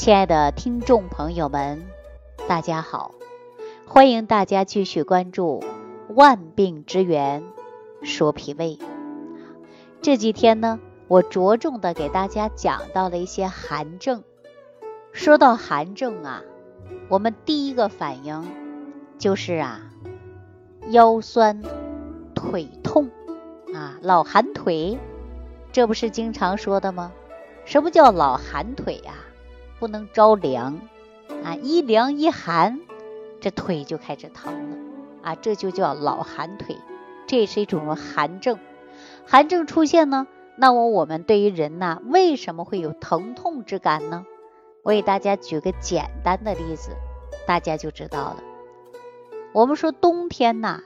亲爱的听众朋友们，大家好！欢迎大家继续关注《万病之源说脾胃》。这几天呢，我着重的给大家讲到了一些寒症。说到寒症啊，我们第一个反应就是啊，腰酸腿痛啊，老寒腿，这不是经常说的吗？什么叫老寒腿呀？不能着凉啊，一凉一寒，这腿就开始疼了啊，这就叫老寒腿，这也是一种寒症。寒症出现呢，那么我们对于人呐，为什么会有疼痛之感呢？我给大家举个简单的例子，大家就知道了。我们说冬天呐，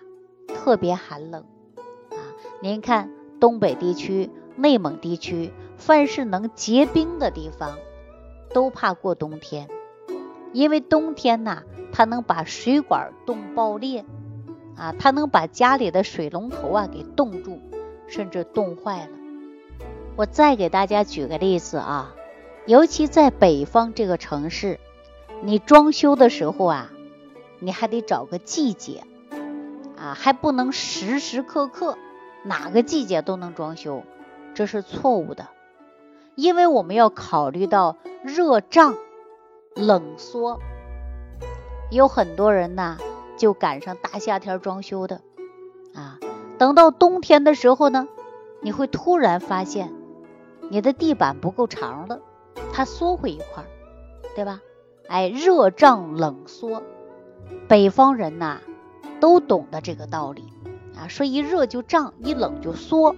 特别寒冷啊，您看东北地区、内蒙地区。凡是能结冰的地方，都怕过冬天，因为冬天呐，它能把水管冻爆裂，啊，它能把家里的水龙头啊给冻住，甚至冻坏了。我再给大家举个例子啊，尤其在北方这个城市，你装修的时候啊，你还得找个季节，啊，还不能时时刻刻哪个季节都能装修，这是错误的。因为我们要考虑到热胀冷缩，有很多人呐就赶上大夏天装修的啊，等到冬天的时候呢，你会突然发现你的地板不够长了，它缩回一块儿，对吧？哎，热胀冷缩，北方人呐都懂得这个道理啊，说一热就胀，一冷就缩。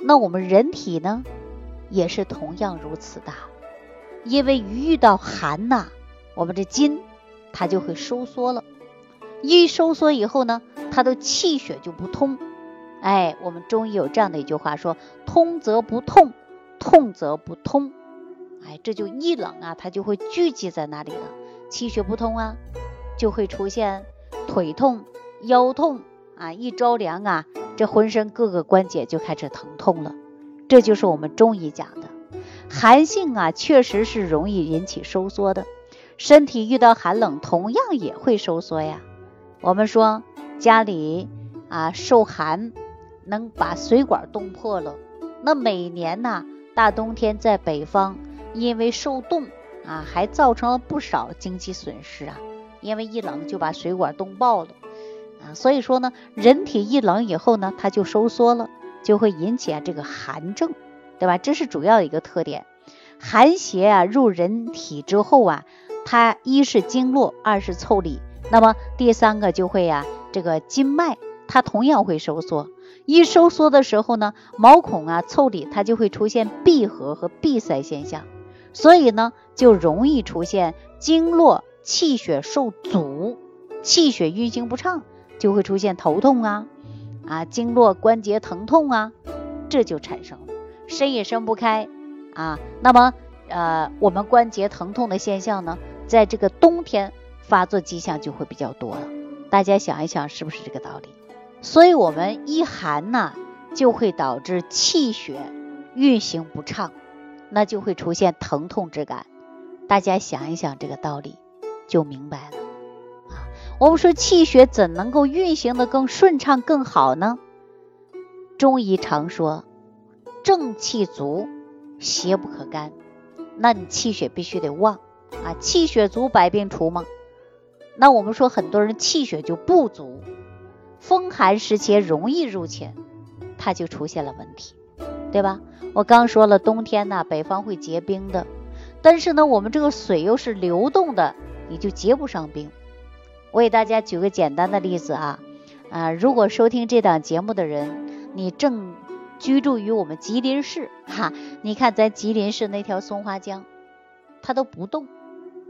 那我们人体呢？也是同样如此的，因为一遇到寒呐，我们这筋它就会收缩了，一收缩以后呢，它的气血就不通。哎，我们中医有这样的一句话说：“通则不痛，痛则不通。”哎，这就一冷啊，它就会聚集在那里了，气血不通啊，就会出现腿痛、腰痛啊，一着凉啊，这浑身各个关节就开始疼痛了。这就是我们中医讲的寒性啊，确实是容易引起收缩的。身体遇到寒冷，同样也会收缩呀。我们说家里啊受寒，能把水管冻破了。那每年呐，大冬天在北方，因为受冻啊，还造成了不少经济损失啊。因为一冷就把水管冻爆了啊。所以说呢，人体一冷以后呢，它就收缩了。就会引起啊这个寒症，对吧？这是主要的一个特点。寒邪啊入人体之后啊，它一是经络，二是腠理，那么第三个就会呀这个经脉，它同样会收缩。一收缩的时候呢，毛孔啊腠理它就会出现闭合和闭塞现象，所以呢就容易出现经络气血受阻，气血运行不畅，就会出现头痛啊。啊，经络关节疼痛啊，这就产生了，伸也伸不开啊。那么，呃，我们关节疼痛的现象呢，在这个冬天发作迹象就会比较多了。大家想一想，是不是这个道理？所以，我们一寒呢，就会导致气血运行不畅，那就会出现疼痛之感。大家想一想这个道理，就明白了。我们说气血怎能够运行的更顺畅更好呢？中医常说，正气足，邪不可干。那你气血必须得旺啊，气血足，百病除嘛。那我们说很多人气血就不足，风寒时节容易入侵，它就出现了问题，对吧？我刚说了，冬天呢，北方会结冰的，但是呢，我们这个水又是流动的，你就结不上冰。我给大家举个简单的例子啊，啊，如果收听这档节目的人，你正居住于我们吉林市，哈，你看咱吉林市那条松花江，它都不动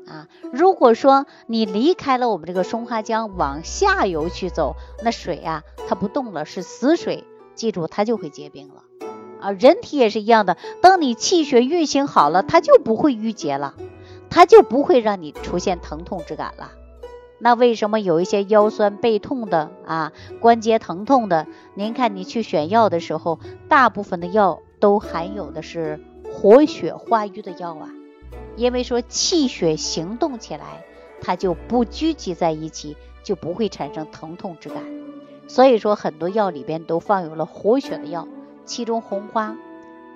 啊。如果说你离开了我们这个松花江，往下游去走，那水啊，它不动了，是死水，记住它就会结冰了啊。人体也是一样的，当你气血运行好了，它就不会淤结了，它就不会让你出现疼痛之感了。那为什么有一些腰酸背痛的啊，关节疼痛的？您看你去选药的时候，大部分的药都含有的是活血化瘀的药啊，因为说气血行动起来，它就不聚集在一起，就不会产生疼痛之感。所以说很多药里边都放有了活血的药，其中红花，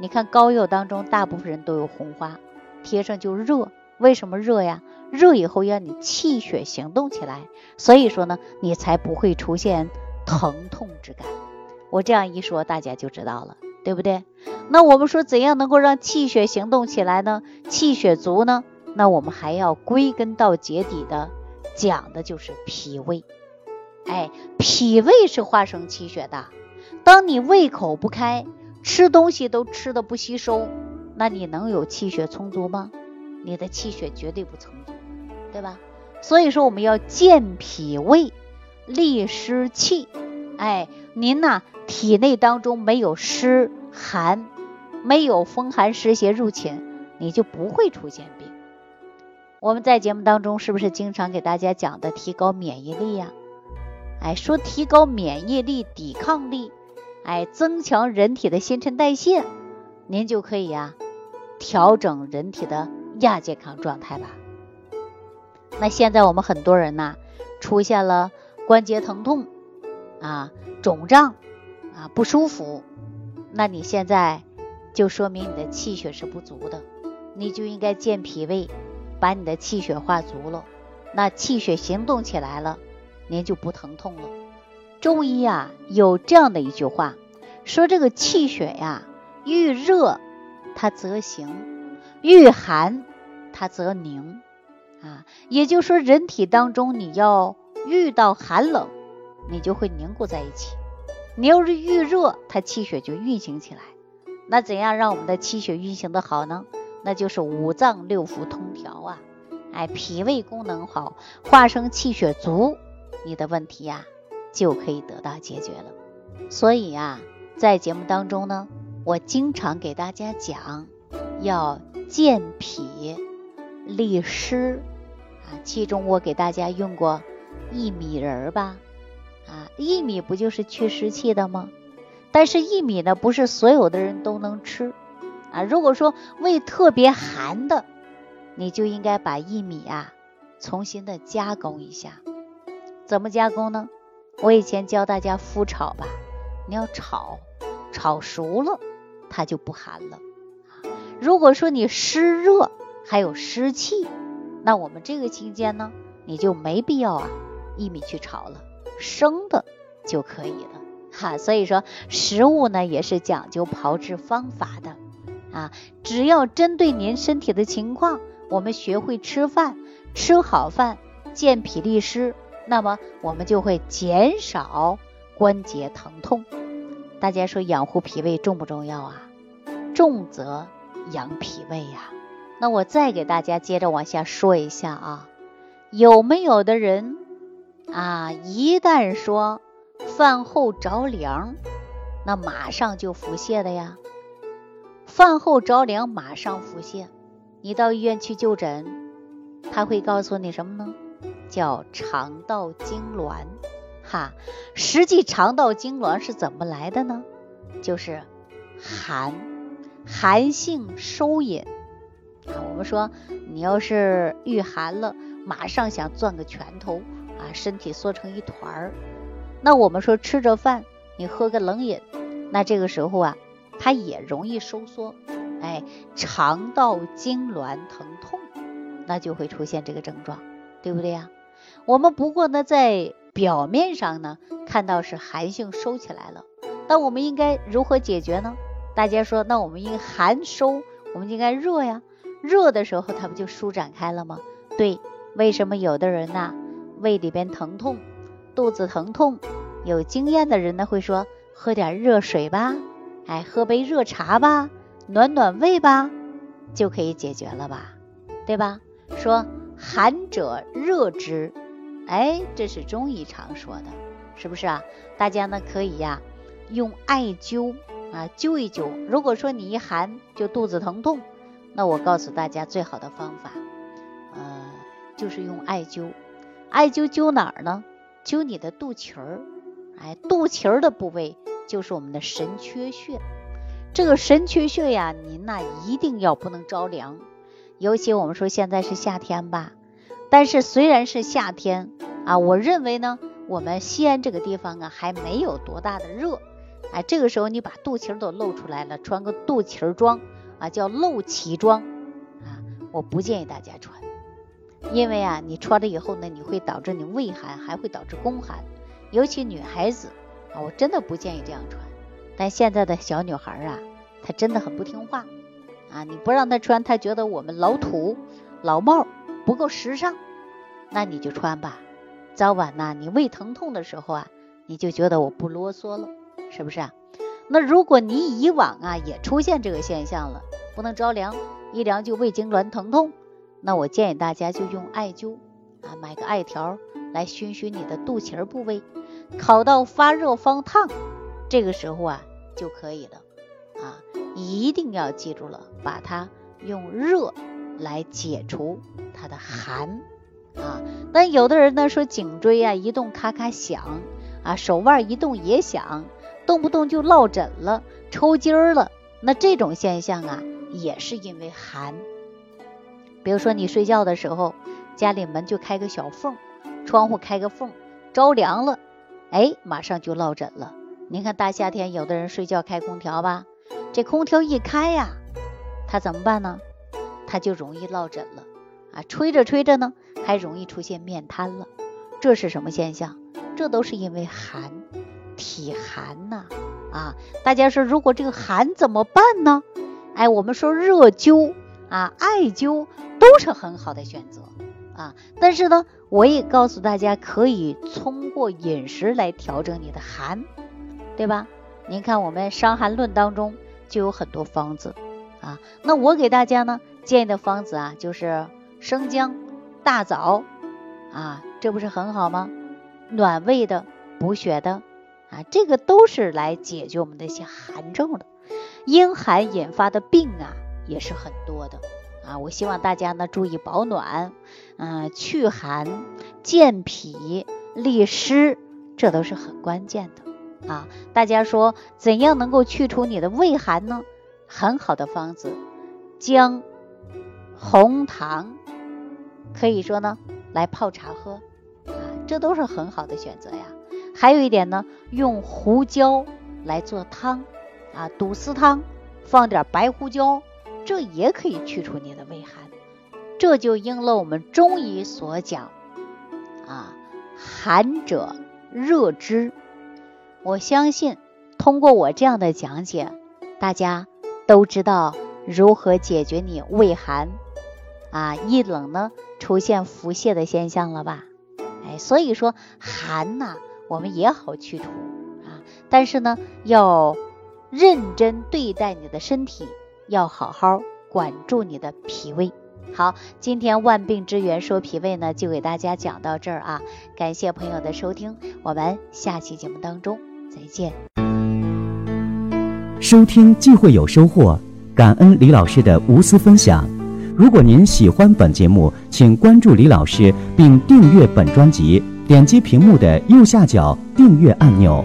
你看膏药当中大部分人都有红花，贴上就热。为什么热呀？热以后让你气血行动起来，所以说呢，你才不会出现疼痛之感。我这样一说，大家就知道了，对不对？那我们说怎样能够让气血行动起来呢？气血足呢？那我们还要归根到结底的讲的就是脾胃。哎，脾胃是化生气血的。当你胃口不开，吃东西都吃的不吸收，那你能有气血充足吗？你的气血绝对不充足，对吧？所以说我们要健脾胃，利湿气。哎，您呐，体内当中没有湿寒，没有风寒湿邪入侵，你就不会出现病。我们在节目当中是不是经常给大家讲的提高免疫力呀？哎，说提高免疫力、抵抗力，哎，增强人体的新陈代谢，您就可以呀，调整人体的亚健康状态吧。那现在我们很多人呐，出现了关节疼痛。啊，肿胀啊，不舒服，那你现在就说明你的气血是不足的，你就应该健脾胃，把你的气血化足了，那气血行动起来了，您就不疼痛了。中医啊有这样的一句话，说这个气血呀，遇热它则行，遇寒它则凝啊，也就是说人体当中你要遇到寒冷。你就会凝固在一起。你要是遇热，它气血就运行起来。那怎样让我们的气血运行的好呢？那就是五脏六腑通调啊！哎，脾胃功能好，化生气血足，你的问题呀就可以得到解决了。所以呀，在节目当中呢，我经常给大家讲要健脾利湿啊。其中我给大家用过薏米仁儿吧。啊，薏米不就是去湿气的吗？但是薏米呢，不是所有的人都能吃啊。如果说胃特别寒的，你就应该把薏米啊重新的加工一下。怎么加工呢？我以前教大家麸炒吧，你要炒，炒熟了它就不寒了。如果说你湿热还有湿气，那我们这个期间呢，你就没必要啊薏米去炒了。生的就可以了哈，所以说食物呢也是讲究炮制方法的啊，只要针对您身体的情况，我们学会吃饭，吃好饭，健脾利湿，那么我们就会减少关节疼痛。大家说养护脾胃重不重要啊？重则养脾胃呀。那我再给大家接着往下说一下啊，有没有的人？啊，一旦说饭后着凉，那马上就腹泻的呀。饭后着凉马上腹泻，你到医院去就诊，他会告诉你什么呢？叫肠道痉挛。哈，实际肠道痉挛是怎么来的呢？就是寒，寒性收引。我们说你要是遇寒了，马上想攥个拳头。啊，身体缩成一团儿，那我们说吃着饭，你喝个冷饮，那这个时候啊，它也容易收缩，哎，肠道痉挛疼痛，那就会出现这个症状，对不对呀？我们不过呢，在表面上呢，看到是寒性收起来了，那我们应该如何解决呢？大家说，那我们应寒收，我们应该热呀，热的时候它不就舒展开了吗？对，为什么有的人呢？胃里边疼痛，肚子疼痛，有经验的人呢会说喝点热水吧，哎，喝杯热茶吧，暖暖胃吧，就可以解决了吧，对吧？说寒者热之，哎，这是中医常说的，是不是啊？大家呢可以呀用艾灸啊灸一灸。如果说你一寒就肚子疼痛，那我告诉大家最好的方法，呃，就是用艾灸。艾灸灸哪儿呢？灸你的肚脐儿，哎，肚脐儿的部位就是我们的神阙穴。这个神阙穴呀，您呐一定要不能着凉，尤其我们说现在是夏天吧，但是虽然是夏天啊，我认为呢，我们西安这个地方啊还没有多大的热，哎，这个时候你把肚脐儿都露出来了，穿个肚脐儿装啊，叫露脐装啊，我不建议大家穿，因为啊，你穿了以后呢，你会导致你胃寒，还会导致宫寒，尤其女孩子啊，我真的不建议这样穿。但现在的小女孩啊，她真的很不听话。啊，你不让她穿，她觉得我们老土、老帽不够时尚，那你就穿吧。早晚呢，你胃疼痛的时候啊，你就觉得我不啰嗦了，是不是啊？那如果你以往啊也出现这个现象了，不能着凉，一凉就胃痉挛疼痛，那我建议大家就用艾灸啊，买个艾条来熏熏你的肚脐部位，烤到发热方烫，这个时候啊就可以了啊。一定要记住了，把它用热来解除它的寒啊。那有的人呢说颈椎啊一动咔咔响啊，手腕一动也响，动不动就落枕了、抽筋儿了。那这种现象啊，也是因为寒。比如说你睡觉的时候，家里门就开个小缝，窗户开个缝，着凉了，哎，马上就落枕了。您看大夏天，有的人睡觉开空调吧。这空调一开呀，他怎么办呢？他就容易落枕了啊！吹着吹着呢，还容易出现面瘫了。这是什么现象？这都是因为寒，体寒呐啊！大家说，如果这个寒怎么办呢？哎，我们说热灸啊、艾灸都是很好的选择啊。但是呢，我也告诉大家，可以通过饮食来调整你的寒，对吧？您看我们《伤寒论》当中。就有很多方子啊，那我给大家呢建议的方子啊，就是生姜、大枣啊，这不是很好吗？暖胃的、补血的啊，这个都是来解决我们的一些寒症的。阴寒引发的病啊，也是很多的啊。我希望大家呢注意保暖，嗯，祛寒、健脾、利湿，这都是很关键的。啊，大家说怎样能够去除你的胃寒呢？很好的方子，姜、红糖，可以说呢来泡茶喝，啊，这都是很好的选择呀。还有一点呢，用胡椒来做汤，啊，肚丝汤放点白胡椒，这也可以去除你的胃寒。这就应了我们中医所讲，啊，寒者热之。我相信，通过我这样的讲解，大家都知道如何解决你胃寒啊，一冷呢出现腹泻的现象了吧？哎，所以说寒呐，我们也好去除啊，但是呢，要认真对待你的身体，要好好管住你的脾胃。好，今天万病之源说脾胃呢，就给大家讲到这儿啊，感谢朋友的收听，我们下期节目当中。再见。收听既会有收获，感恩李老师的无私分享。如果您喜欢本节目，请关注李老师并订阅本专辑，点击屏幕的右下角订阅按钮。